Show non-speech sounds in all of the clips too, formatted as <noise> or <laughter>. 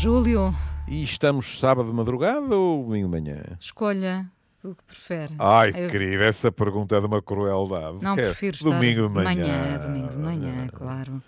Júlio. E estamos sábado de madrugada ou domingo de manhã? Escolha o que prefere. Ai, Eu- querida, essa pergunta é de uma crueldade. Não Que é prefiro estar domingo de manhã. domingo de manhã, claro.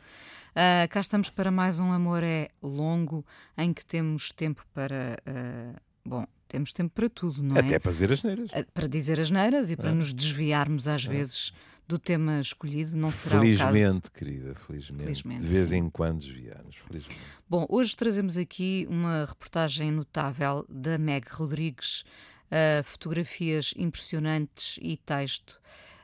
Ah, cá estamos para mais um Amor é Longo, em que temos tempo para. ah, bom, temos tempo para tudo, não é? Até para dizer as neiras. Ah, Para dizer as neiras e para É. nos desviarmos às vezes do tema escolhido, não será o caso. Felizmente, querida, felizmente. Felizmente, De vez em quando desviamos, felizmente. Bom, hoje trazemos aqui uma reportagem notável da Meg Rodrigues, ah, fotografias impressionantes e texto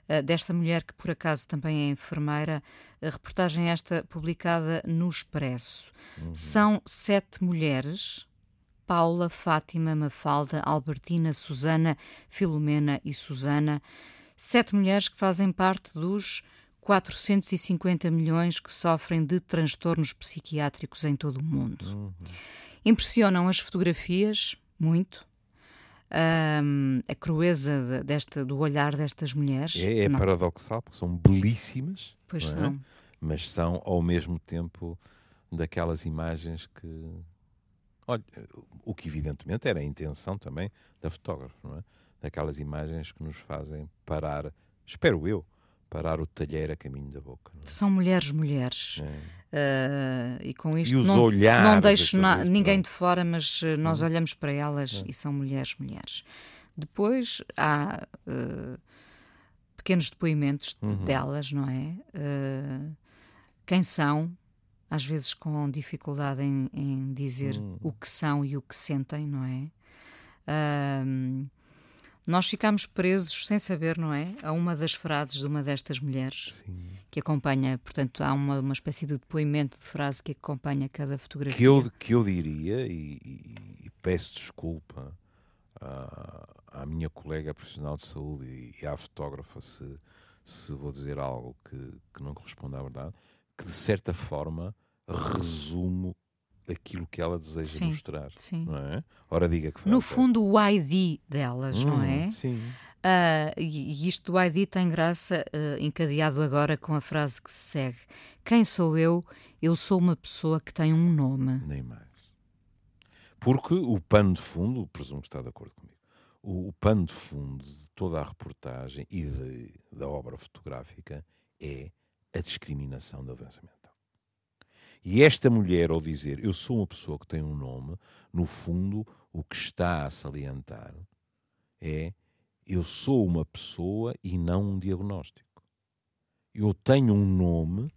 ah, desta mulher que por acaso também é enfermeira. A reportagem esta publicada no Expresso. São sete mulheres. Paula, Fátima, Mafalda, Albertina, Susana, Filomena e Susana. Sete mulheres que fazem parte dos 450 milhões que sofrem de transtornos psiquiátricos em todo o mundo. Impressionam as fotografias, muito. Ahm, a crueza de- desta, do olhar destas mulheres. É, é paradoxal, porque são belíssimas, pois é? são. mas são ao mesmo tempo daquelas imagens que. Olha, o que evidentemente era a intenção também da fotógrafa, não é? Daquelas imagens que nos fazem parar, espero eu, parar o talheiro a caminho da boca. não São mulheres, mulheres. é? Ah, e com isto E os não, olhares. não deixo na- ninguém de fora, mas eh, nós Hum. olhamos para elas É. e são mulheres, mulheres. Depois há eh, pequenos depoimentos de- Uhum. delas, não é? Quem são, às vezes com dificuldade em, em dizer Hum. o que são e o que sentem, não é? Nós ficamos presos sem saber, não é? A uma das frases de uma destas mulheres Sim. que acompanha, portanto, há uma, uma espécie de depoimento de frase que acompanha cada fotografia. que eu, que eu diria, e, e- e peço desculpa à, à minha colega profissional de saúde e, e à fotógrafa se, se vou dizer algo que, que não corresponde à verdade, que de certa forma resumo aquilo que ela deseja Sim, mostrar. Sim. Não é? Ora, diga que No frase é. fundo, o ID delas, não Hum, é? Sim. Ah, e, e isto do ID tem graça, ah, encadeado agora com a frase que se segue: Quem sou eu? Eu sou uma pessoa que tem um nome. Nem mais. Porque o pano de fundo, presumo que está de acordo comigo, o, o pano de fundo de toda a reportagem e de- da obra fotográfica é a discriminação da doença mental. E esta mulher, ao dizer eu sou uma pessoa que tem um nome, no fundo, o que está a salientar é eu sou uma pessoa e não um diagnóstico. Eu tenho um nome,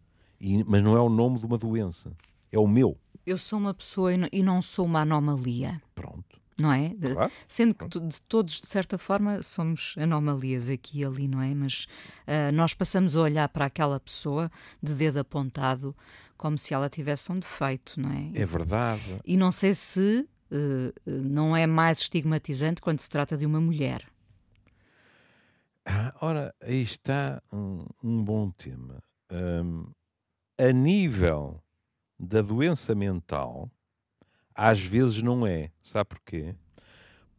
mas não é o nome de uma doença, é o meu. Eu sou uma pessoa e não, e não sou uma anomalia, Pronto. Não é? Claro. Sendo que de todos, de certa forma, somos anomalias aqui e ali, não é? Mas ah, nós passamos a olhar para aquela pessoa de dedo apontado como se ela tivesse um defeito, não é? É verdade. E não sei se eh, não é mais estigmatizante quando se trata de uma mulher. Ah, ora, aí está um, um bom tema. Hum, a nível da doença mental, às vezes não é. Sabe porquê?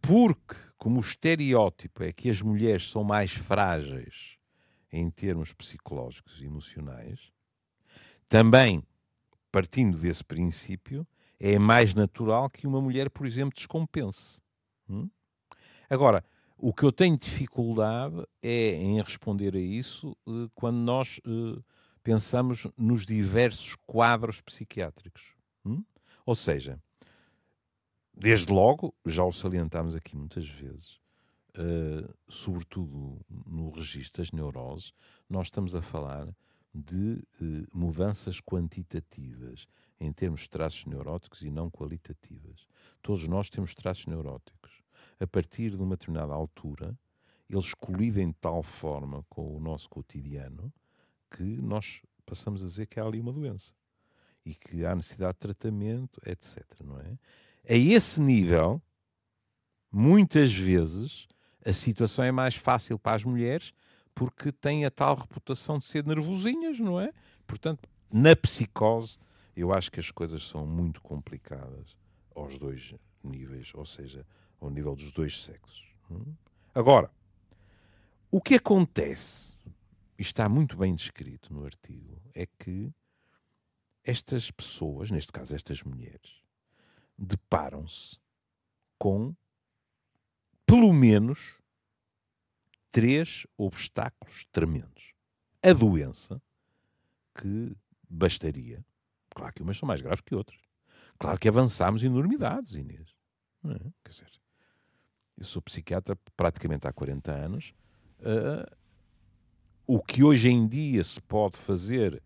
Porque, como o estereótipo é que as mulheres são mais frágeis em termos psicológicos e emocionais, também, partindo desse princípio, é mais natural que uma mulher, por exemplo, descompense. Hum? Agora, o que eu tenho dificuldade é em responder a isso eh, quando nós eh, pensamos nos diversos quadros psiquiátricos. Hum? Ou seja, desde logo, já o salientámos aqui muitas vezes, eh, sobretudo no registro das neuroses, nós estamos a falar de eh, mudanças quantitativas em termos de traços neuróticos e não qualitativas. Todos nós temos traços neuróticos. A partir de uma determinada altura, eles colidem de tal forma com o nosso cotidiano que nós passamos a dizer que há ali uma doença e que há necessidade de tratamento, etc. Não é? A esse nível, muitas vezes, a situação é mais fácil para as mulheres porque têm a tal reputação de ser nervosinhas, não é? Portanto, na psicose, eu acho que as coisas são muito complicadas aos dois níveis, ou seja, ao nível dos dois sexos. hum? Agora, o que acontece, e está muito bem descrito no artigo, é que estas pessoas, neste caso estas mulheres, deparam-se com pelo menos três obstáculos tremendos. A doença, que bastaria, claro que umas são mais graves que outras. Claro que avançámos enormidades, Inês. É? Quer dizer, eu sou psiquiatra praticamente há 40 anos. Uh, o que hoje em dia se pode fazer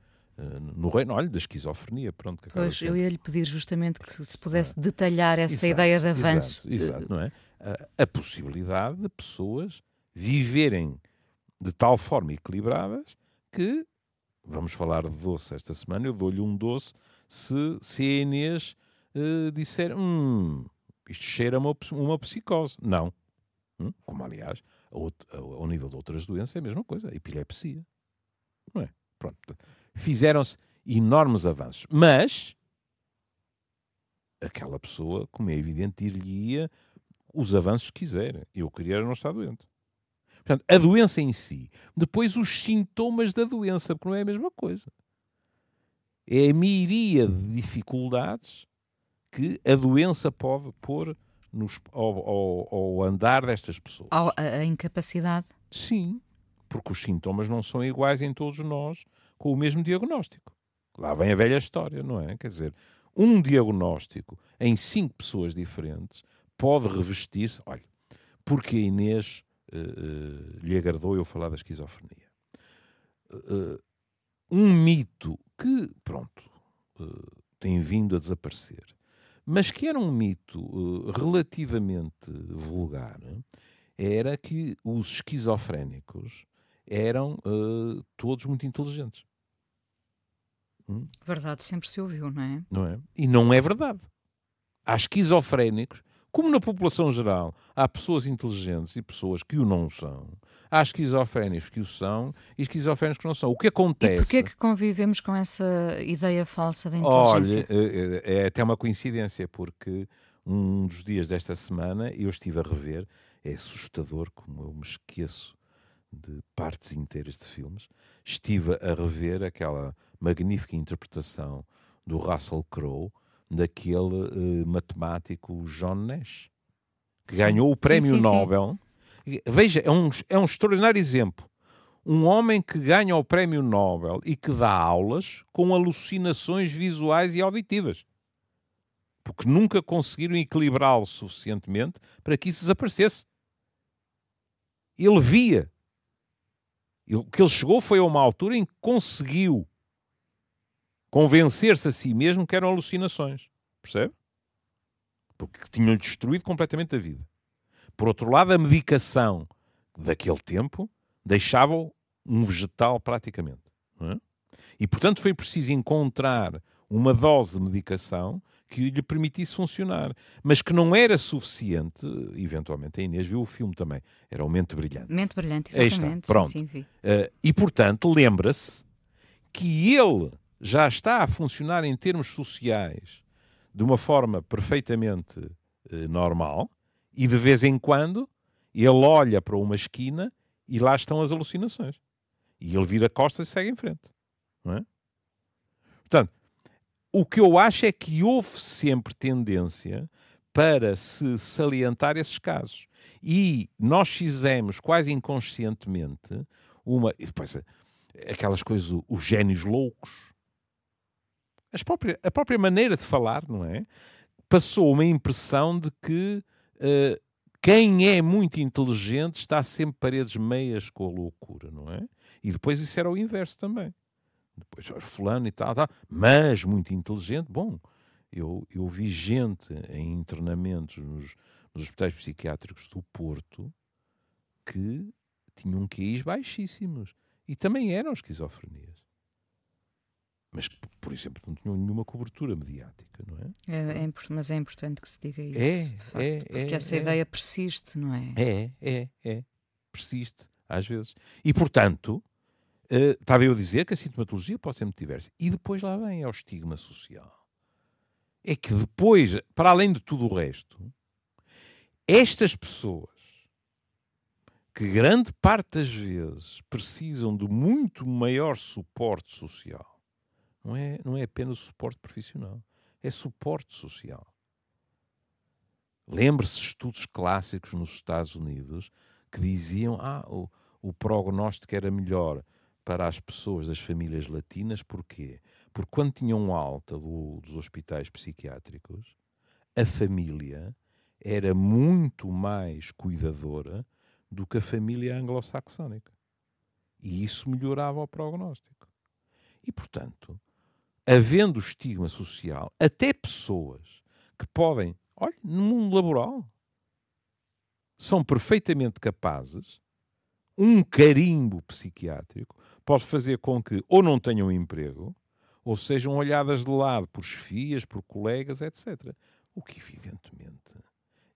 no reino, olha, da esquizofrenia, pronto. Que pois, eu ia lhe pedir justamente que se pudesse detalhar essa exato, ideia de avanço. Exato, exato não é? A, a possibilidade de pessoas viverem de tal forma equilibradas que, vamos falar de doce esta semana, eu dou-lhe um doce se, se a Inês uh, disser, hum, isto cheira uma, uma psicose. Não. Hum? Como, aliás, ao nível de outras doenças é a mesma coisa, a epilepsia. Não é? Pronto. Fizeram-se enormes avanços. Mas aquela pessoa, como é evidente, ir-lhe-ia os avanços que quiser. Eu queria não estar doente. Portanto, a doença em si. Depois os sintomas da doença, porque não é a mesma coisa. É a miríade de dificuldades que a doença pode pôr nos, ao, ao, ao andar destas pessoas. A, a incapacidade? Sim, porque os sintomas não são iguais em todos nós com o mesmo diagnóstico. Lá vem a velha história, não é? Quer dizer, um diagnóstico em cinco pessoas diferentes pode revestir-se. Olha, porque a Inês uh, uh, lhe agradou eu falar da esquizofrenia. Uh, um mito que, pronto, tem vindo a desaparecer, mas que era um mito relativamente vulgar, era que os esquizofrénicos eram todos muito inteligentes. Hum? Verdade sempre se ouviu, não é? Não é? E não é verdade. Há esquizofrénicos como na população geral há pessoas inteligentes e pessoas que o não são, há esquizofrénicos que o são e esquizofrénicos que não são. O que acontece... E porquê é que convivemos com essa ideia falsa da inteligência? Olha, é, é, é até uma coincidência, porque um dos dias desta semana eu estive a rever, é assustador como eu me esqueço de partes inteiras de filmes, estive a rever aquela magnífica interpretação do Russell Crowe daquele uh, matemático John Nash, que ganhou o prémio sim, sim, Nobel. Sim. Veja, é um, é um extraordinário exemplo. Um homem que ganha o prémio Nobel e que dá aulas com alucinações visuais e auditivas. Porque nunca conseguiram equilibrá-lo suficientemente para que isso desaparecesse. Ele via. O que ele chegou foi a uma altura em que conseguiu convencer-se a si mesmo que eram alucinações. Percebe? Porque tinham-lhe destruído completamente a vida. Por outro lado, a medicação daquele tempo deixava-o um vegetal praticamente. É? E, portanto, foi preciso encontrar uma dose de medicação que lhe permitisse funcionar, mas que não era suficiente. Eventualmente, a Inês viu o filme também. Era o Mente Brilhante. Mente Brilhante, exatamente. Aí está, pronto. Sim, sim, uh, e, portanto, lembra-se que ele já está a funcionar em termos sociais de uma forma perfeitamente eh, normal e de vez em quando ele olha para uma esquina e lá estão as alucinações. E ele vira costas e segue em frente. Não é? Portanto, o que eu acho é que houve sempre tendência para se salientar esses casos. E nós fizemos quase inconscientemente uma. Depois, aquelas coisas, os génios loucos, a própria maneira de falar, não é? Passou uma impressão de que uh, quem é muito inteligente está sempre paredes meias com a loucura, não é? E depois isso era o inverso também. Depois, fulano e tal, tal, mas muito inteligente, bom, eu, eu vi gente em internamentos nos, nos hospitais psiquiátricos do Porto que tinham QIs baixíssimos e também eram esquizofrenias mas por exemplo, não tinham nenhuma cobertura mediática, não é? é, é mas é importante que se diga isso, é, facto, é, porque é, essa ideia persiste, não é? É, é, é. Persiste, às vezes. E, portanto, uh, estava eu a dizer que a sintomatologia pode ser muito diversa. E depois lá vem é o estigma social. É que depois, para além de tudo o resto, estas pessoas que grande parte das vezes precisam de muito maior suporte social não é, não é apenas suporte profissional, é suporte social. Lembre-se estudos clássicos nos Estados Unidos que diziam ah, o, o prognóstico era melhor para as pessoas das famílias latinas, porquê? Porque quando tinham alta do, dos hospitais psiquiátricos, a família era muito mais cuidadora do que a família anglo-saxónica. E isso melhorava o prognóstico. E, portanto, havendo estigma social, até pessoas que podem, olha, no mundo laboral, são perfeitamente capazes, um carimbo psiquiátrico pode fazer com que ou não tenham emprego, ou sejam olhadas de lado por chefias, por colegas, etc. O que, evidentemente,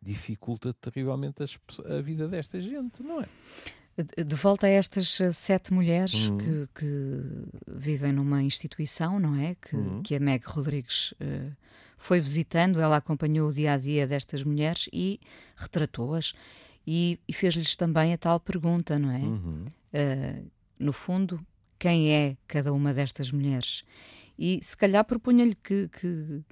dificulta terrivelmente a vida desta gente, não é? De volta a estas eh, sete mulheres uhum. que, que, vivem numa instituição, não é? Que, uhum. que a Meg Rodrigues uh, foi visitando, ela acompanhou o dia a dia destas mulheres e retratou-as e, e fez-lhes também a tal pergunta, não é? Uhum. Uh, no fundo, quem é cada uma destas mulheres? E se calhar propunha-lhe que, que,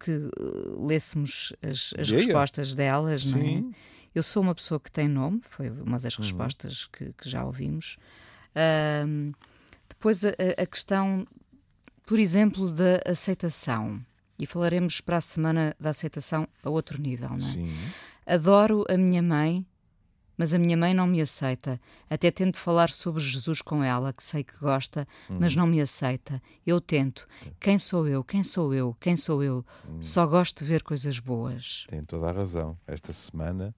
que lêssemos as, as respostas delas, Sim. não é? Eu sou uma pessoa que tem nome, foi uma das uhum. respostas que, que, já ouvimos. Uh, depois a, a, questão, por exemplo, da aceitação. E falaremos para a semana da aceitação a outro nível, não é? Sim. Adoro a minha mãe, mas a minha mãe não me aceita. Até tento falar sobre Jesus com ela, que sei que gosta, uhum. mas não me aceita. Eu tento. Quem sou eu? Quem sou eu? Quem sou eu? Uhum. Só gosto de ver coisas boas. Tem toda a razão. Esta semana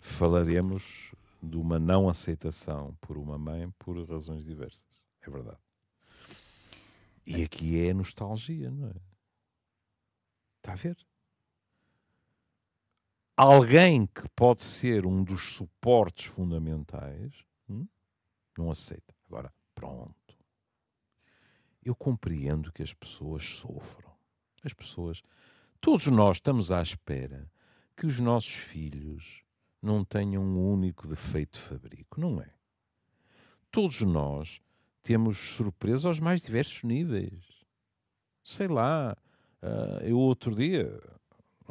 falaremos de uma não aceitação por uma mãe por razões diversas. É verdade. E aqui é nostalgia, não é? Está a ver? Alguém que pode ser um dos suportes fundamentais hum, não aceita. Agora, pronto. Eu compreendo que as pessoas sofram. As pessoas. Todos nós estamos à espera que os nossos filhos não tenham um único defeito de fabrico. Não é. Todos nós temos surpresas aos mais diversos níveis. Sei lá, uh, eu outro dia.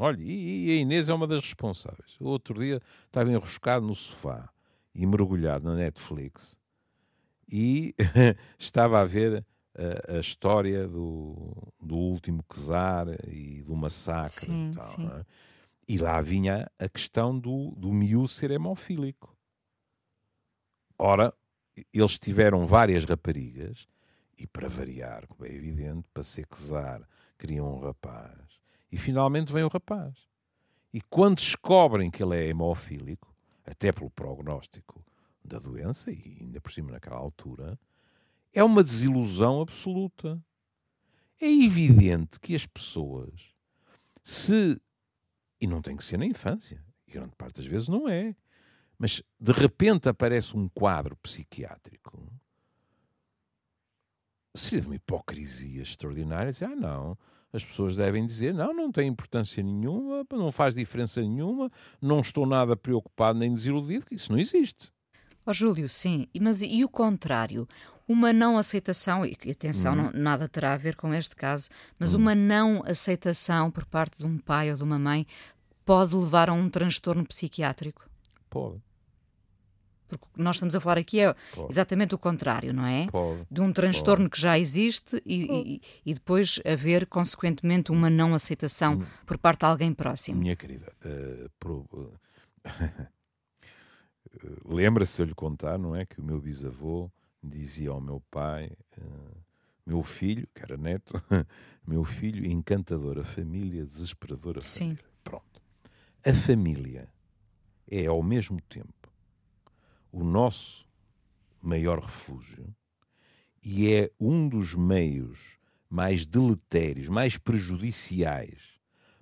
Olha, e, e, a Inês é uma das responsáveis. O outro dia estava enroscado no sofá e mergulhado na Netflix e <laughs> estava a ver a, a, história do, do último czar e do massacre sim, e tal. É? E lá vinha a questão do, do miúdo ser hemofílico. Ora, eles tiveram várias raparigas, e para variar, como é evidente, para ser czar, queriam um rapaz. E finalmente vem o rapaz. E quando descobrem que ele é hemofílico, até pelo prognóstico da doença, e ainda por cima naquela altura, é uma desilusão absoluta. É evidente que as pessoas, se e não tem que ser na infância. E grande parte das vezes não é. Mas de repente aparece um quadro psiquiátrico. Seria de uma hipocrisia extraordinária dizer, ah, não, as pessoas devem dizer, não, não tem importância nenhuma, não faz diferença nenhuma, não estou nada preocupado nem desiludido, que isso não existe. Oh, Júlio, sim, mas e o contrário? Uma não aceitação, e atenção, uhum. não, nada terá a ver com este caso, mas uhum. uma não aceitação por parte de um pai ou de uma mãe pode levar a um transtorno psiquiátrico? Pode. Porque nós estamos a falar aqui é pode. exatamente o contrário, não é? Pode. De um transtorno pode. que já existe e, e, e, depois haver, consequentemente, uma não aceitação hum. por parte de alguém próximo. Minha querida, uh, pro... <laughs> lembra-se eu lhe contar, não é? Que o meu bisavô dizia ao meu pai, uh, meu filho, que era neto, <laughs> meu filho, encantadora família, desesperadora Sim. família. Pronto. A família é, ao mesmo tempo, o nosso maior refúgio e é um dos meios mais deletérios, mais prejudiciais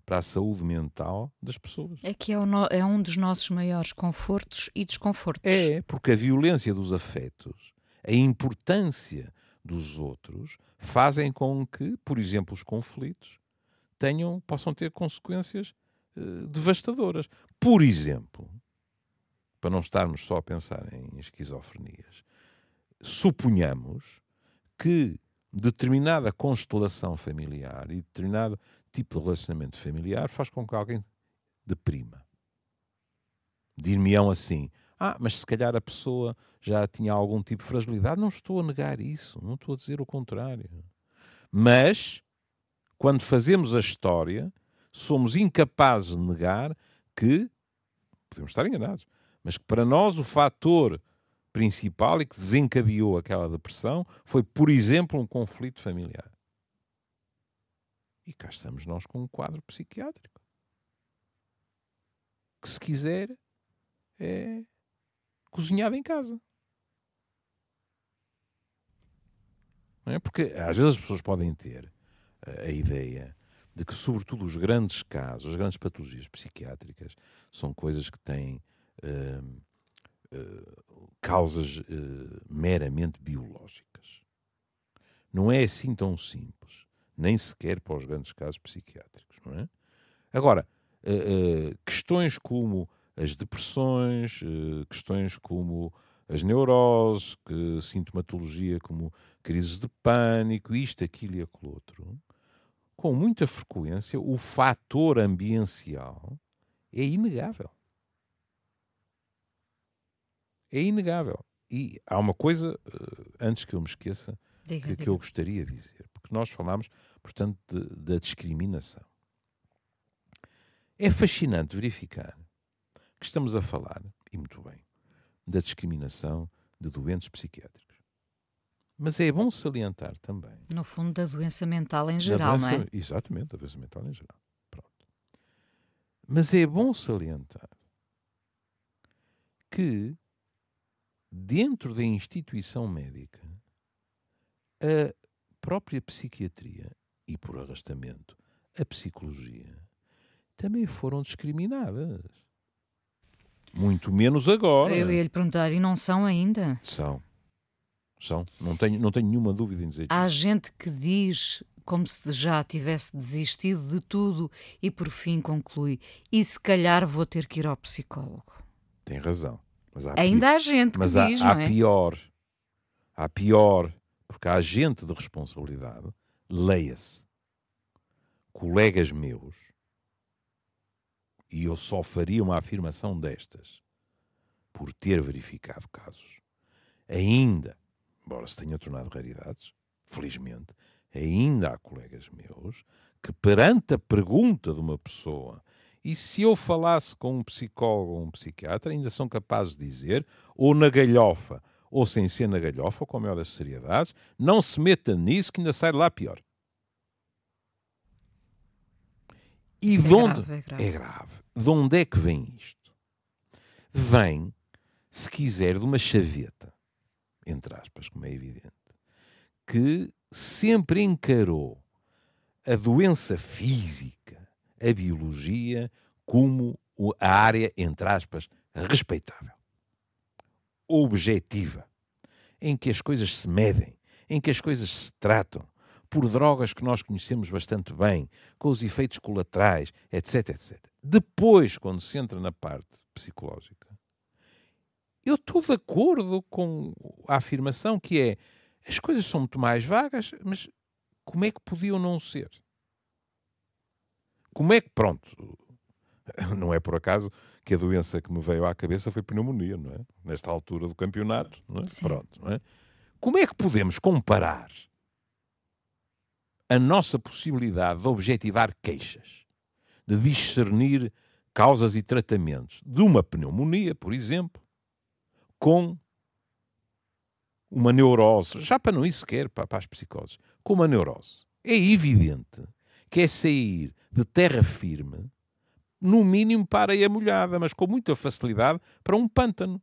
para a saúde mental das pessoas. É que é, no, é, um dos nossos maiores confortos e desconfortos. É, porque a violência dos afetos, a importância dos outros, fazem com que, por exemplo, os conflitos tenham, possam ter consequências uh, devastadoras. Por exemplo, para não estarmos só a pensar em esquizofrenias, suponhamos que determinada constelação familiar e determinado tipo de relacionamento familiar faz com que alguém de prima. Dir-me-ão assim: ah, mas se calhar a pessoa já tinha algum tipo de fragilidade. Não estou a negar isso, não estou a dizer o contrário. Mas, quando fazemos a história, somos incapazes de negar que, podemos estar enganados, mas que para nós o fator principal e que desencadeou aquela depressão foi, por exemplo, um conflito familiar. E cá estamos nós com um quadro psiquiátrico. Que, se quiser, é cozinhado em casa. Não é? Porque às vezes as pessoas podem ter a, a ideia de que, sobretudo, os grandes casos, as grandes patologias psiquiátricas, são coisas que têm uh, causas uh, meramente biológicas. Não é assim tão simples, nem sequer para os grandes casos psiquiátricos, não é? Agora, questões como as depressões, questões como as neuroses, que sintomatologia como crises de pânico, isto, aquilo e aquilo outro, com muita frequência o fator ambiental é inegável. É inegável. E há uma coisa, eh, antes que eu me esqueça, diga, que, diga. que, eu gostaria de dizer, porque nós falámos, portanto, da discriminação. É fascinante verificar que estamos a falar, e muito bem, da discriminação de doentes psiquiátricos. Mas é bom salientar também. No fundo, da doença mental em geral, doença, não é? Exatamente, da doença mental em geral. Pronto. Mas é bom salientar que, dentro da instituição médica, a própria psiquiatria e, por arrastamento, a psicologia também foram discriminadas. Muito menos agora. Eu ia lhe perguntar, e não são ainda? São. São, não tenho, não tenho nenhuma dúvida em dizer Há isso. gente que diz como se já tivesse desistido de tudo e por fim conclui: e se calhar vou ter que ir ao psicólogo. Tem razão. Ainda há gente que mas diz, há, há é? pior. Há pior, porque há gente de responsabilidade, leia-se, colegas meus, e eu só faria uma afirmação destas, por ter verificado casos, ainda embora se tenha tornado raridades, felizmente, ainda há colegas meus que, perante a pergunta de uma pessoa, e se eu falasse com um psicólogo ou um psiquiatra, ainda são capazes de dizer, ou na galhofa, ou sem ser na galhofa, ou com a maior das seriedades, não se meta nisso que ainda sai de lá pior. E Isso de onde. É grave, é grave. é grave. De onde é que vem isto? Vem, se quiser, de uma chaveta entre aspas, como é evidente, que sempre encarou a doença física, a biologia, como a área, entre aspas, respeitável, objetiva, em que as coisas se medem, em que as coisas se tratam, por drogas que nós conhecemos bastante bem, com os efeitos colaterais, etc, etc. Depois, quando se entra na parte psicológica, eu estou de acordo com a afirmação que é as coisas são muito mais vagas, mas como é que podiam não ser? Como é que, pronto, <laughs> não é por acaso que a doença que me veio à cabeça foi pneumonia, não é? Nesta altura do campeonato, não é? Pronto, não é? Como é que podemos comparar a nossa possibilidade de objetivar queixas, de discernir causas e tratamentos de uma pneumonia, por exemplo, com uma neurose, já para não ir sequer para, para as psicoses, com uma neurose. É evidente que é sair de terra firme, no mínimo para a molhada, mas com muita facilidade para um pântano.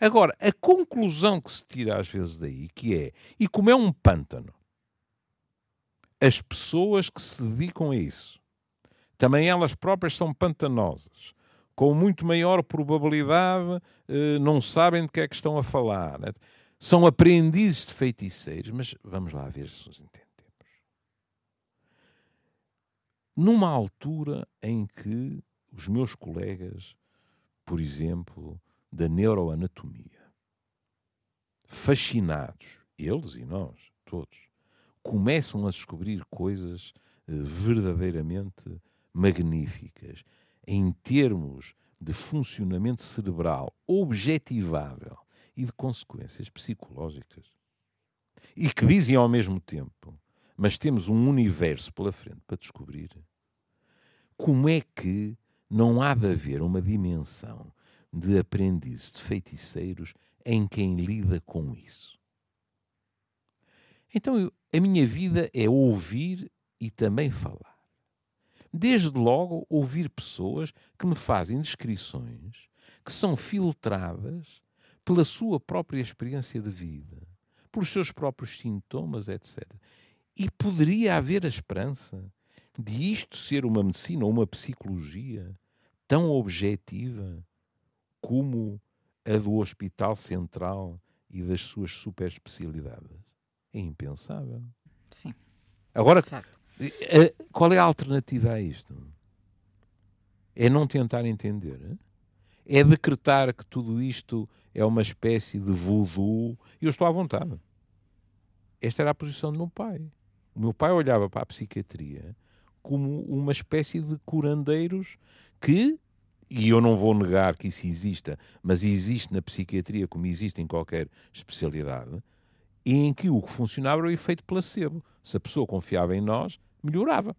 Agora, a conclusão que se tira às vezes daí, que é, e como é um pântano, as pessoas que se dedicam a isso, também elas próprias são pantanosas com muito maior probabilidade eh, não sabem de que é que estão a falar. Né? São aprendizes de feiticeiros, mas vamos lá ver se nos entendemos. Numa altura em que os meus colegas, por exemplo, da neuroanatomia, fascinados, eles e nós, todos, começam a descobrir coisas eh, verdadeiramente magníficas em termos de funcionamento cerebral objetivável e de consequências psicológicas. E que dizem ao mesmo tempo, mas temos um universo pela frente para descobrir. Como é que não há de haver uma dimensão de aprendizes de feiticeiros em quem lida com isso? Então, eu, a minha vida é ouvir e também falar. Desde logo, ouvir pessoas que me fazem descrições que são filtradas pela sua própria experiência de vida, pelos seus próprios sintomas, etc. E poderia haver a esperança de isto ser uma medicina ou uma psicologia tão objetiva como a do Hospital Central e das suas super especialidades? É impensável. Sim. Agora, eh, qual é a alternativa a isto? É não tentar entender. É decretar que tudo isto é uma espécie de voodoo. E eu estou à vontade. Esta era a posição do meu pai. O meu pai olhava para a psiquiatria como uma espécie de curandeiros que, e eu não vou negar que isso exista, mas existe na psiquiatria como existe em qualquer especialidade, em que o que funcionava era o efeito placebo. Se a pessoa confiava em nós, melhorava.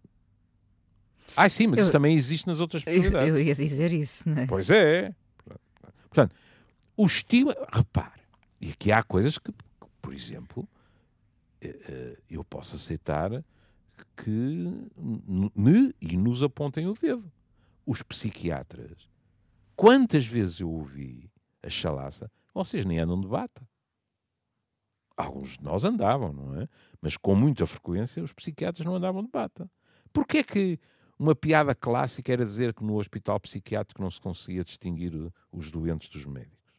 Ah, sim, mas eu, isso também existe nas outras especialidades. Eu, eu ia dizer isso, não é? Pois é. Portanto, o estímulo. Repare, e aqui há coisas que, por exemplo, eu posso aceitar que me e nos apontem o dedo. Os psiquiatras. Quantas vezes eu ouvi a chalaça, vocês nem andam de bata. Alguns de nós andavam, não é? Mas com muita frequência os psiquiatras não andavam de bata. Porquê que uma piada clássica era dizer que no hospital psiquiátrico não se conseguia distinguir os doentes dos médicos?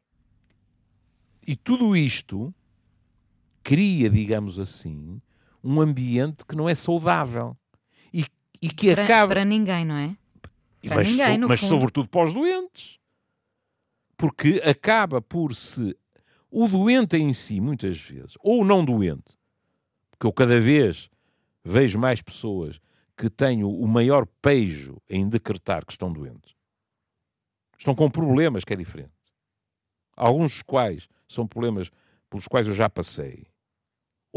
E tudo isto cria, digamos assim, um ambiente que não é saudável e, e que para, acaba. Para ninguém, não é? Para mas, ninguém, so, mas sobretudo para os doentes. Porque acaba por se o doente em si, muitas vezes, ou o não doente, porque eu cada vez vejo mais pessoas que têm o maior pejo em decretar que estão doentes. Estão com problemas que é diferente. Alguns dos quais são problemas pelos quais eu já passei,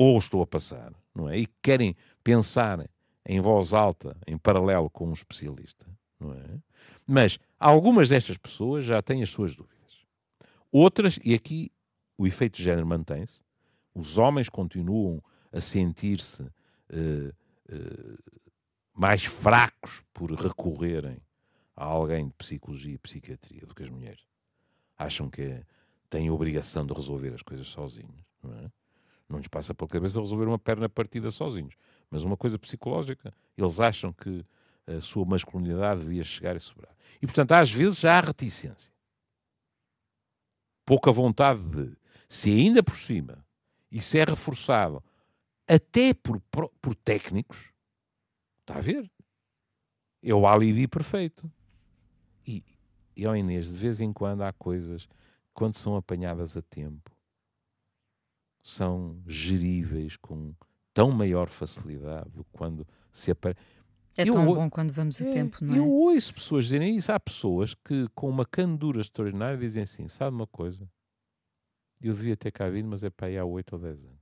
ou estou a passar, não é? E querem pensar em voz alta, em paralelo com um especialista, não é? Mas algumas destas pessoas já têm as suas dúvidas. Outras, e aqui o efeito de género mantém-se, os homens continuam a sentir-se uh, uh, mais fracos por recorrerem a alguém de psicologia e psiquiatria do que as mulheres. Acham que têm a obrigação de resolver as coisas sozinhos. É? Não lhes passa pela cabeça resolver uma perna partida sozinhos. Mas uma coisa psicológica, eles acham que a sua masculinidade devia chegar e sobrar. E, portanto, às vezes já há reticência. Pouca vontade de se ainda por cima isso é reforçado até por, por técnicos, está a ver? É o alibi perfeito. E, e ó Inês, de vez em quando há coisas, quando são apanhadas a tempo, são geríveis com tão maior facilidade do que quando se aparece. É eu, tão bom quando vamos a é, tempo, não é? Eu ouço pessoas dizerem isso. Há pessoas que, com uma candura extraordinária, dizem assim: sabe uma coisa? Eu devia ter cá vindo, mas é para aí há 8 ou 10 anos.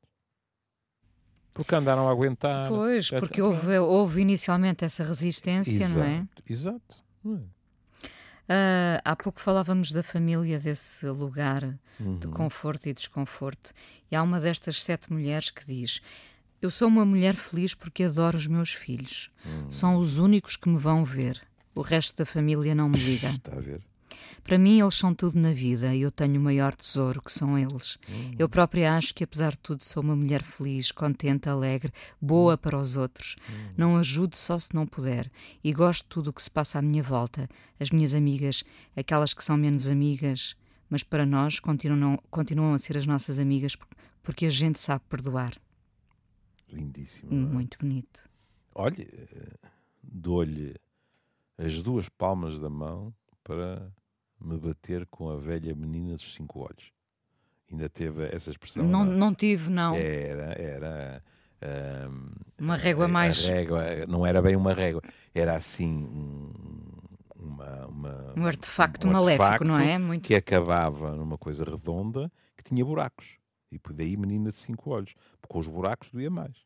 Porque andaram a aguentar. Pois, porque houve, houve inicialmente essa resistência, exato, não é? Exato. Não é? Uh, há pouco falávamos da família, desse lugar uhum. de conforto e desconforto. E há uma destas sete mulheres que diz: Eu sou uma mulher feliz porque adoro os meus filhos. Uhum. São os únicos que me vão ver. O resto da família não me <laughs> liga. Está a ver? Para mim, eles são tudo na vida e eu tenho o maior tesouro que são eles. Uhum. Eu própria acho que, apesar de tudo, sou uma mulher feliz, contente, alegre, boa uhum. para os outros. Uhum. Não ajudo só se não puder e gosto de tudo o que se passa à minha volta. As minhas amigas, aquelas que são menos amigas, mas para nós continuam, continuam a ser as nossas amigas porque a gente sabe perdoar. Lindíssimo. É? Muito bonito. Olha, eh, dou-lhe as duas palmas da mão para me bater com a velha menina dos cinco olhos. Ainda teve essa expressão? Não, não, não tive, não. Era, era. Um, uma régua a, mais. Régua, não era bem uma régua, era assim um, uma, uma, um artefacto um maléfico, artefacto não é? Muito... Que acabava numa coisa redonda que tinha buracos. E daí menina de cinco olhos. Porque os buracos doía mais.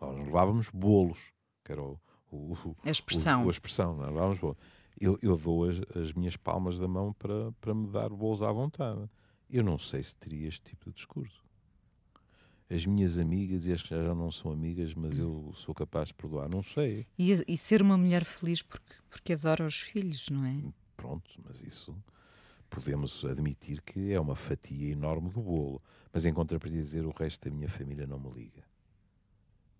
Nós levávamos bolos, que era o, o, a expressão. O, a expressão, é? levávamos bolos. Eu, eu dou as, as, minhas palmas da mão para, para me dar bolos à vontade. Eu não sei se teria este tipo de discurso. As minhas amigas, e as que já não são amigas, mas eu sou capaz de perdoar, não sei. E, e ser uma mulher feliz porque, porque adora os filhos, não é? Pronto, mas isso podemos admitir que é uma fatia enorme do bolo. Mas em contrapartida dizer o resto da minha família não me liga.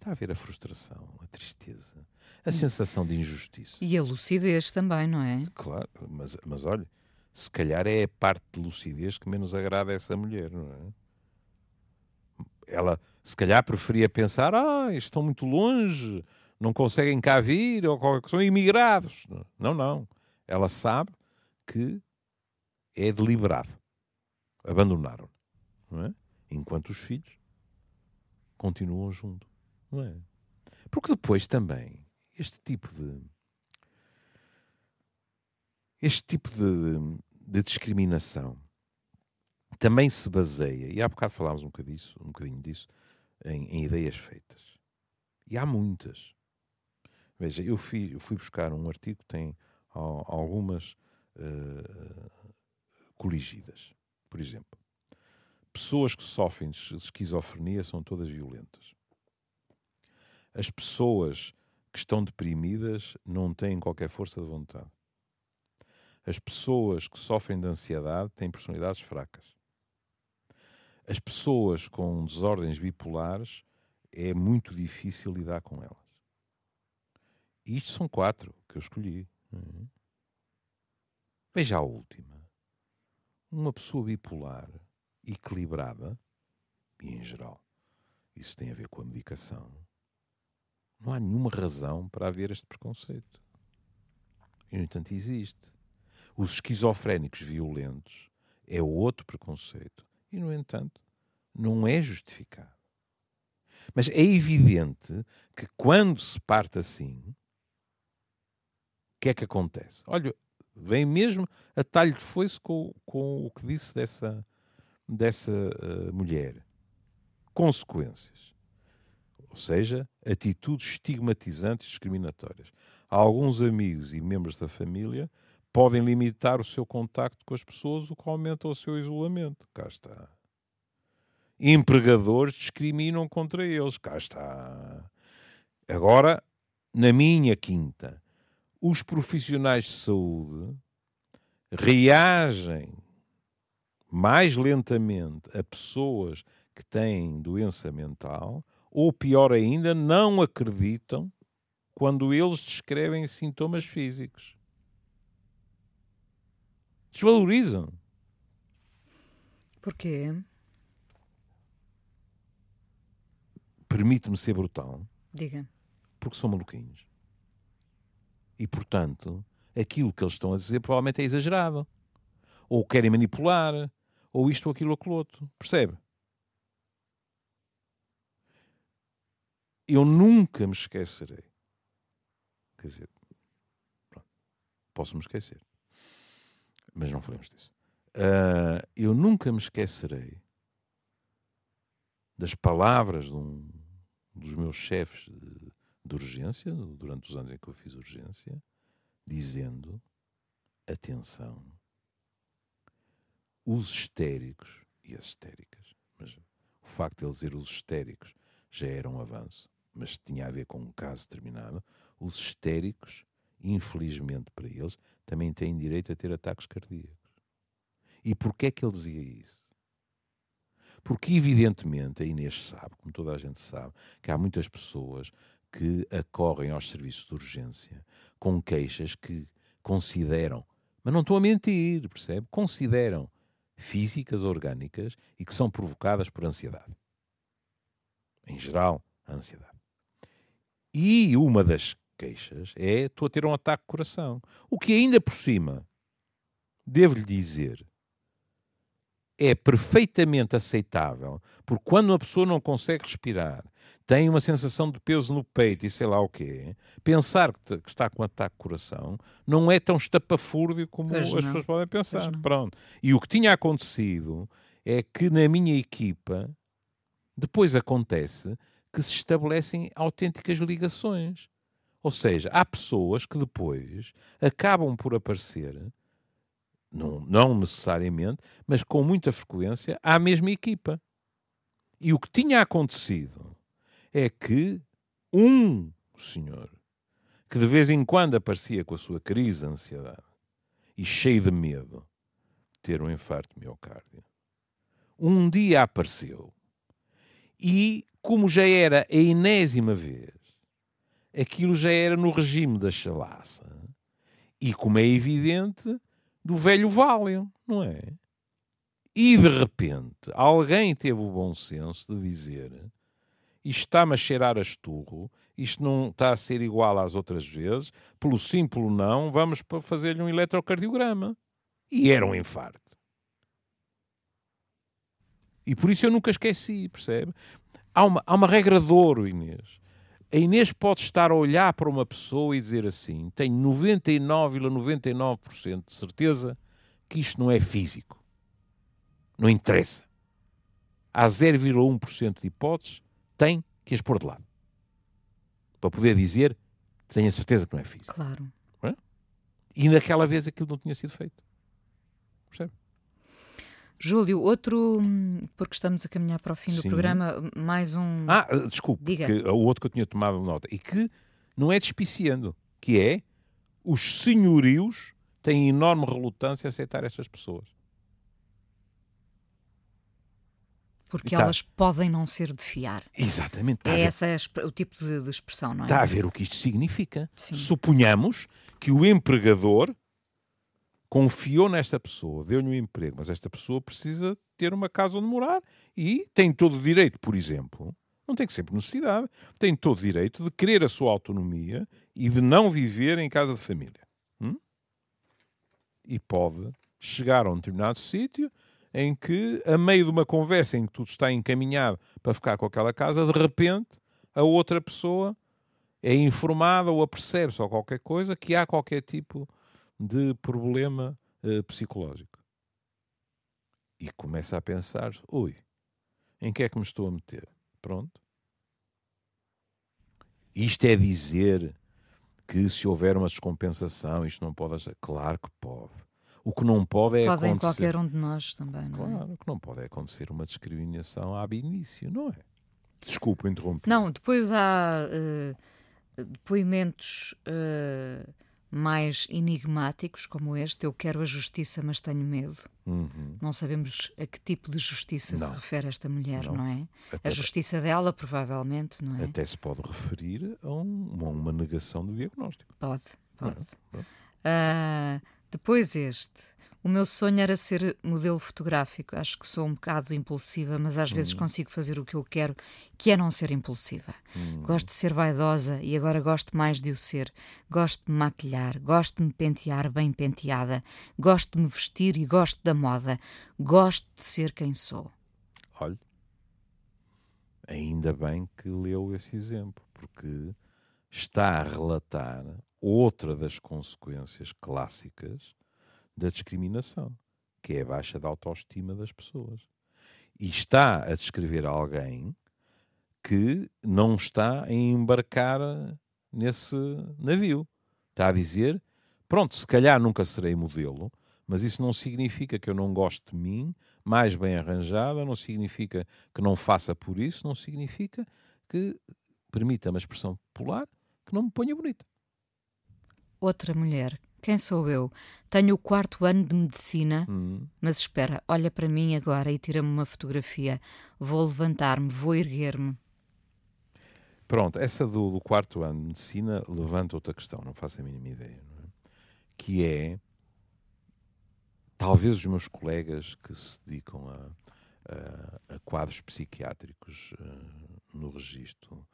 Está a ver a frustração, a tristeza, a sensação de injustiça. E a lucidez também, não é? Claro, mas, mas olha, se calhar é a parte de lucidez que menos agrada a essa mulher, não é? Ela, se calhar, preferia pensar: ah, estão muito longe, não conseguem cá vir, ou são imigrados. Não, não. Ela sabe que é deliberado. Abandonaram, não é? Enquanto os filhos continuam junto, não é? Porque depois também este tipo de este tipo de, de discriminação também se baseia, e há bocado falámos um bocadinho disso, um bocadinho disso em, em ideias feitas. E há muitas. Veja, eu fui, eu fui buscar um artigo que tem algumas uh, coligidas. Por exemplo, pessoas que sofrem de esquizofrenia são todas violentas. As pessoas que estão deprimidas não têm qualquer força de vontade. As pessoas que sofrem de ansiedade têm personalidades fracas. As pessoas com desordens bipolares é muito difícil lidar com elas. E isto são quatro que eu escolhi. Uhum. Veja a última uma pessoa bipolar, equilibrada, e em geral isso tem a ver com a medicação, não há nenhuma razão para haver este preconceito. E, no entanto, existe. Os esquizofrénicos violentos é outro preconceito. E, no entanto, não é justificado. Mas é evidente que quando se parte assim, o que é que acontece? Olha, Vem mesmo a talho de foice com, com o que disse dessa, dessa uh, mulher. Consequências. Ou seja, atitudes estigmatizantes e discriminatórias. Alguns amigos e membros da família podem limitar o seu contacto com as pessoas, o que aumenta o seu isolamento. Cá está. Empregadores discriminam contra eles. Cá está. Agora, na minha quinta, os profissionais de saúde reagem mais lentamente a pessoas que têm doença mental, ou pior ainda, não acreditam quando eles descrevem sintomas físicos. Desvalorizam. Porquê? Permite-me ser brutal. Diga. Porque são maluquinhos. E, portanto, aquilo que eles estão a dizer provavelmente é exagerado. Ou querem manipular, ou isto ou aquilo ou aquilo outro. Percebe? Eu nunca me esquecerei. Quer dizer, posso me esquecer. Mas não falemos disso. Uh, eu nunca me esquecerei das palavras de um dos meus chefes de, de urgência, durante os anos em que eu fiz urgência, dizendo: atenção, os histéricos e as histéricas, mas o facto de ele dizer os histéricos já era um avanço, mas tinha a ver com um caso determinado. Os histéricos, infelizmente para eles, também têm direito a ter ataques cardíacos. E porquê é que ele dizia isso? Porque, evidentemente, a Inês sabe, como toda a gente sabe, que há muitas pessoas que acorrem aos serviços de urgência com queixas que consideram, mas não estou a mentir, percebe? Consideram físicas, orgânicas e que são provocadas por ansiedade. Em geral, ansiedade. E uma das queixas é estou a ter um ataque de coração. O que ainda por cima, devo-lhe dizer, é perfeitamente aceitável, porque quando uma pessoa não consegue respirar, tem uma sensação de peso no peito e sei lá o quê, pensar que, que está com um ataque de coração não é tão estapafúrdio como pois as não. pessoas podem pensar. Pronto. E o que tinha acontecido é que na minha equipa depois acontece que se estabelecem autênticas ligações. Ou seja, há pessoas que depois acabam por aparecer, não, não necessariamente, mas com muita frequência, à mesma equipa. E o que tinha acontecido é que um senhor que de vez em quando aparecia com a sua crise de ansiedade e cheio de medo de ter um infarto de miocárdio, um dia apareceu e, como já era a enésima vez, aquilo já era no regime da chalaça e, como é evidente, do velho Valium, não é? E de repente alguém teve o bom senso de dizer isto está-me a cheirar a esturro, isto não está a ser igual às outras vezes, pelo simples não, vamos fazer-lhe um eletrocardiograma. E era um infarto. E por isso eu nunca esqueci, percebe? Há uma, há uma regra de ouro, Inês. A Inês pode estar a olhar para uma pessoa e dizer assim: tenho 99,99% ,99 de certeza que isto não é físico. Não interessa. Há 0,1% de hipóteses, tem que as pôr de lado. Para poder dizer, tenho a certeza que não é físico. Claro. É? E naquela vez aquilo não tinha sido feito. Percebe? Júlio, outro, porque estamos a caminhar para o fim Sim. do programa, mais um. Ah, desculpe, Diga. Que, o outro que eu tinha tomado nota, e que não é despiciando, que é os senhorios têm enorme relutância a aceitar estas pessoas. Porque tá. elas podem não ser de fiar. Exatamente. Tá é esse o tipo de, de, expressão, não é? Está a ver o que isto significa. Sim. Suponhamos que o empregador confiou nesta pessoa, deu-lhe um emprego, mas esta pessoa precisa ter uma casa onde morar e tem todo o direito, por exemplo, não tem que sempre necessidade, tem todo o direito de querer a sua autonomia e de não viver em casa de família. Hum? E pode chegar a um determinado sítio em que, a meio de uma conversa em que tudo está encaminhado para ficar com aquela casa, de repente a outra pessoa é informada ou apercebe-se ou qualquer coisa que há qualquer tipo de problema uh, psicológico. E começa a pensar: ui, em que é que me estou a meter? Pronto. Isto é dizer que se houver uma descompensação, isto não pode. Claro que pode. O que não pode é pode acontecer. qualquer um de nós também, não é? Claro, o que não pode é acontecer uma discriminação ab início, não é? Desculpa interromper. Não, depois há uh, depoimentos. Uh, mais enigmáticos como este, eu quero a justiça, mas tenho medo. Uhum. Não sabemos a que tipo de justiça não. se refere esta mulher, não, não é? Até a justiça dela, provavelmente, não é? Até se pode referir a, um, a uma negação de diagnóstico. Pode, pode. Uh, depois este. O meu sonho era ser modelo fotográfico. Acho que sou um bocado impulsiva, mas às vezes hum. consigo fazer o que eu quero, que é não ser impulsiva. Hum. Gosto de ser vaidosa e agora gosto mais de o ser. Gosto de me maquilhar, gosto de me pentear bem penteada, gosto de me vestir e gosto da moda. Gosto de ser quem sou. Olhe, ainda bem que leu esse exemplo, porque está a relatar outra das consequências clássicas da discriminação, que é a baixa da autoestima das pessoas. E está a descrever alguém que não está a embarcar nesse navio. Está a dizer: pronto, se calhar nunca serei modelo, mas isso não significa que eu não goste de mim, mais bem arranjada, não significa que não faça por isso, não significa que permita uma expressão popular que não me ponha bonita. Outra mulher quem sou eu? Tenho o quarto ano de medicina, hum. mas espera, olha para mim agora e tira-me uma fotografia. Vou levantar-me, vou erguer-me. Pronto, essa do, do, quarto ano de medicina levanta outra questão, não faço a mínima ideia. É? Que é, talvez os meus colegas que se dedicam a, a, a quadros psiquiátricos uh, no registro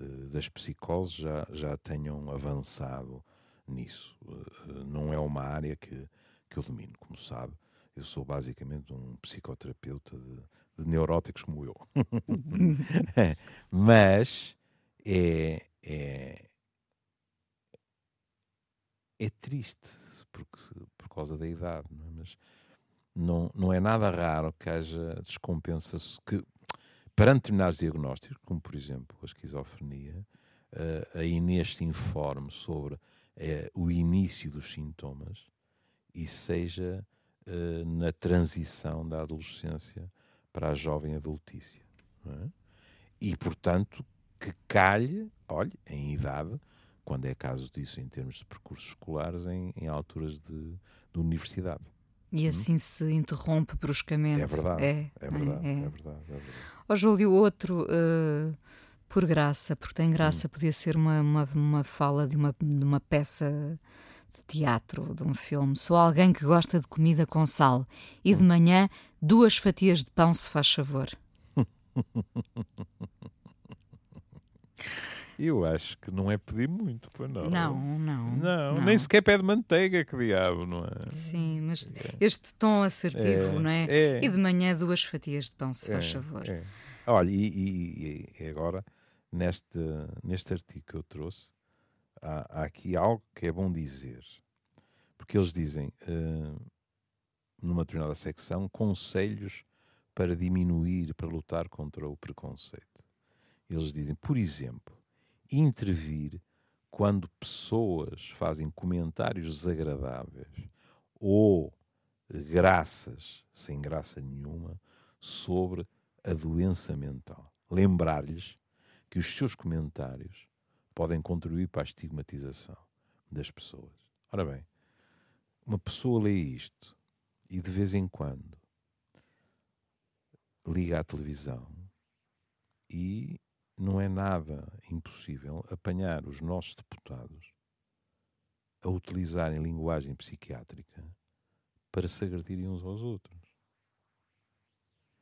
uh, das psicoses já, já tenham avançado nisso. Eh, não é uma área que, que eu domino, como sabe. Eu sou basicamente um psicoterapeuta de, de neuróticos como eu. <laughs> Mas é, é, é triste porque, por causa da idade, não é? mas não, não é nada raro que haja descompensa que perante determinados diagnósticos, como por exemplo a esquizofrenia, uh, a Inês se informe sobre uh, o início dos sintomas e seja uh, na transição da adolescência para a jovem adultícia. É? E, portanto, que calhe, olhe, em idade, quando é caso disso em termos de percursos escolares, em, em alturas de, de universidade. E hum? assim hum? se interrompe bruscamente. É verdade. É, é verdade. É, é. é verdade, é verdade. Ó, Júlio, outro, uh, por graça, porque tem graça, hum. podia ser uma, uma, uma fala de uma, de uma peça de teatro, de um filme. Sou alguém que gosta de comida com sal e de hum. manhã duas fatias de pão, se faz favor. <laughs> Eu acho que não é pedir muito, para não. Não, não. Não, nem sequer pede manteiga, que diabo, não é? Sim, mas é. este tom assertivo, é, não é? é? E de manhã duas fatias de pão, se faz é, favor. É. Olha, e, e, e, agora, neste, neste artigo que eu trouxe, há, há, aqui algo que é bom dizer. Porque eles dizem, uh, numa determinada secção, conselhos para diminuir, para lutar contra o preconceito. Eles dizem, por exemplo, intervir quando pessoas fazem comentários desagradáveis ou graças, sem graça nenhuma, sobre a doença mental. Lembrar-lhes que os seus comentários podem contribuir para a estigmatização das pessoas. Ora bem, uma pessoa lê isto e de vez em quando liga à televisão e não é nada impossível apanhar os nossos deputados a utilizarem linguagem psiquiátrica para se agredirem uns aos outros.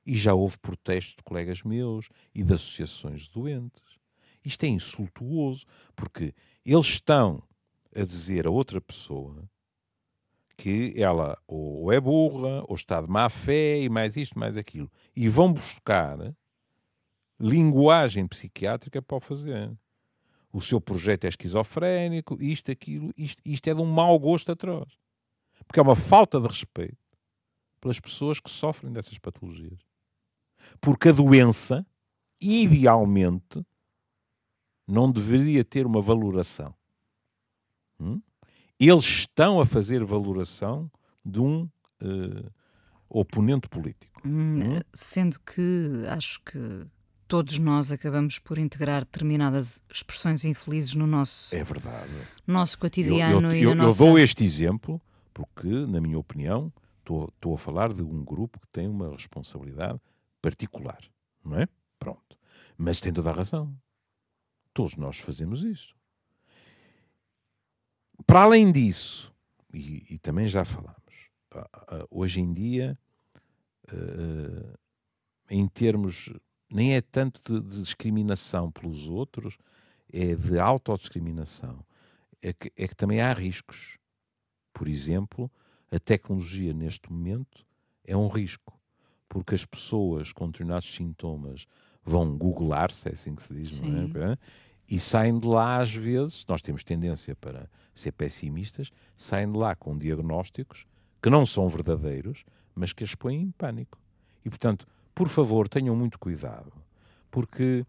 E já houve protestos de colegas meus e de associações de doentes. Isto é insultuoso, porque eles estão a dizer a outra pessoa que ela ou é burra, ou está de má fé, e mais isto, mais aquilo. E vão buscar linguagem psiquiátrica para o fazer. O seu projeto é esquizofrénico, isto, aquilo, isto, isto é de um mau gosto atroz. Porque é uma falta de respeito pelas pessoas que sofrem dessas patologias. Porque a doença, idealmente, não deveria ter uma valoração. Hum? Eles estão a fazer valoração de um uh, oponente político. Hum, hum? Sendo que acho que todos nós acabamos por integrar determinadas expressões infelizes no nosso, é verdade. nosso cotidiano. Eu, eu, e eu, nossa... eu dou este exemplo porque, na minha opinião, estou a falar de um grupo que tem uma responsabilidade particular, não é? Pronto. Mas tem toda a razão. Todos nós fazemos isso. Para além disso, e, e também já falamos, hoje em dia, uh, em termos nem é tanto de, de discriminação pelos outros, é de autodiscriminação. É que, é que também há riscos. Por exemplo, a tecnologia neste momento é um risco, porque as pessoas com determinados sintomas vão googlar, se é assim que se diz, Sim. não é? E saem de lá às vezes, nós temos tendência para ser pessimistas, saem de lá com diagnósticos que não são verdadeiros, mas que as põem em pânico. E portanto, por favor, tenham muito cuidado, porque,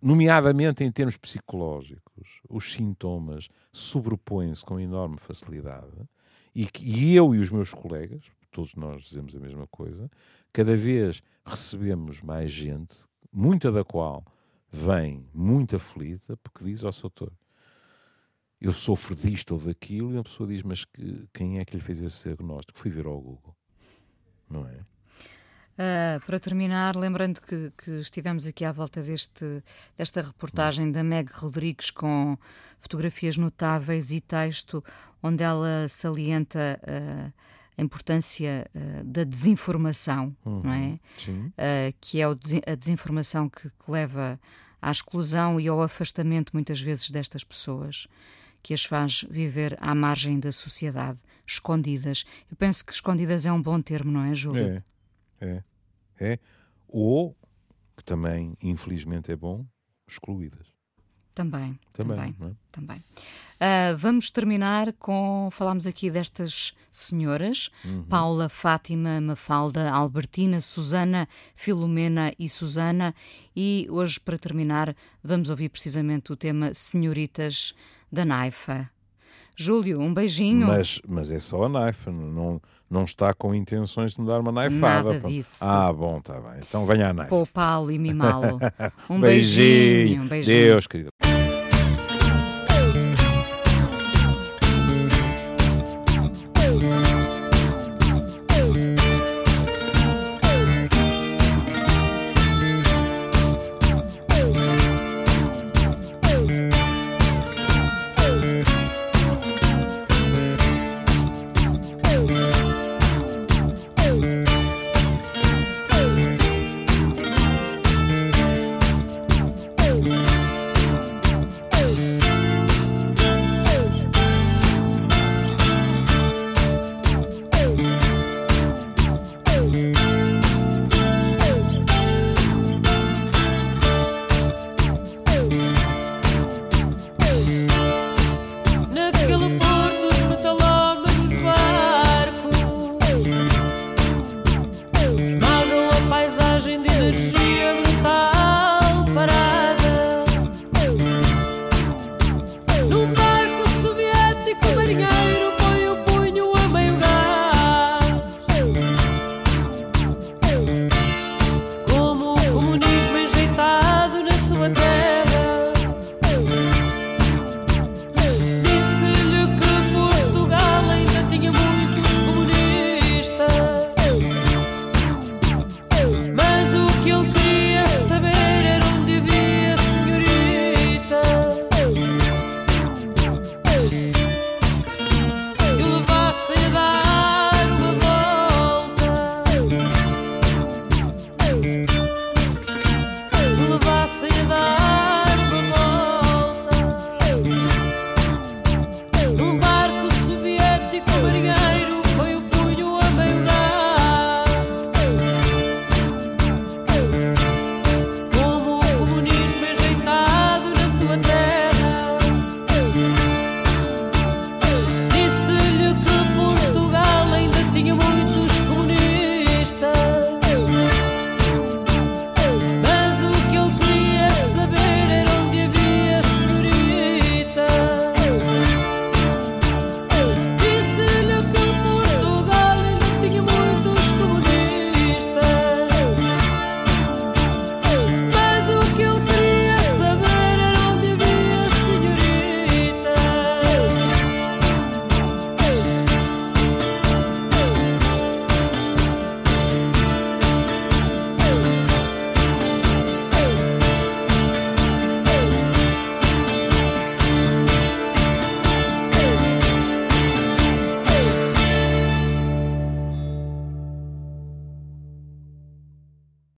nomeadamente em termos psicológicos, os sintomas sobrepõem-se com enorme facilidade e, e eu e os meus colegas, todos nós dizemos a mesma coisa, cada vez recebemos mais gente, muita da qual vem muito aflita, porque diz ao oh, doutor, eu sofro disto ou daquilo, e a pessoa diz, mas que, quem é que lhe fez esse diagnóstico? Fui ver ao Google, não é? Uh, para terminar, lembrando que, que, estivemos aqui à volta deste, desta reportagem da Meg Rodrigues com fotografias notáveis e texto onde ela salienta uh, a importância uh, da desinformação, uhum, não é? Sim. que é a desinformação que, que leva à exclusão e ao afastamento, muitas vezes, destas pessoas que as faz viver à margem da sociedade, escondidas. Eu penso que escondidas é um bom termo, não é, Júlio? É, é é, ou, que também infelizmente é bom, excluídas. Também, também, Também, também. é? Ah, vamos terminar com. Falámos aqui destas senhoras: Uhum. Paula, Fátima, Mafalda, Albertina, Susana, Filomena e Susana. E hoje, para terminar, vamos ouvir precisamente o tema Senhoritas da Naifa. Júlio, um beijinho. Mas, mas é só a naifa, não, não está com intenções de me dar uma naifada. Nada disso. Ah, bom, está bem. Então venha a naifa. Poupá-lo e mimá-lo. <laughs> Um beijinho. beijinho, um beijinho. Deus, querido.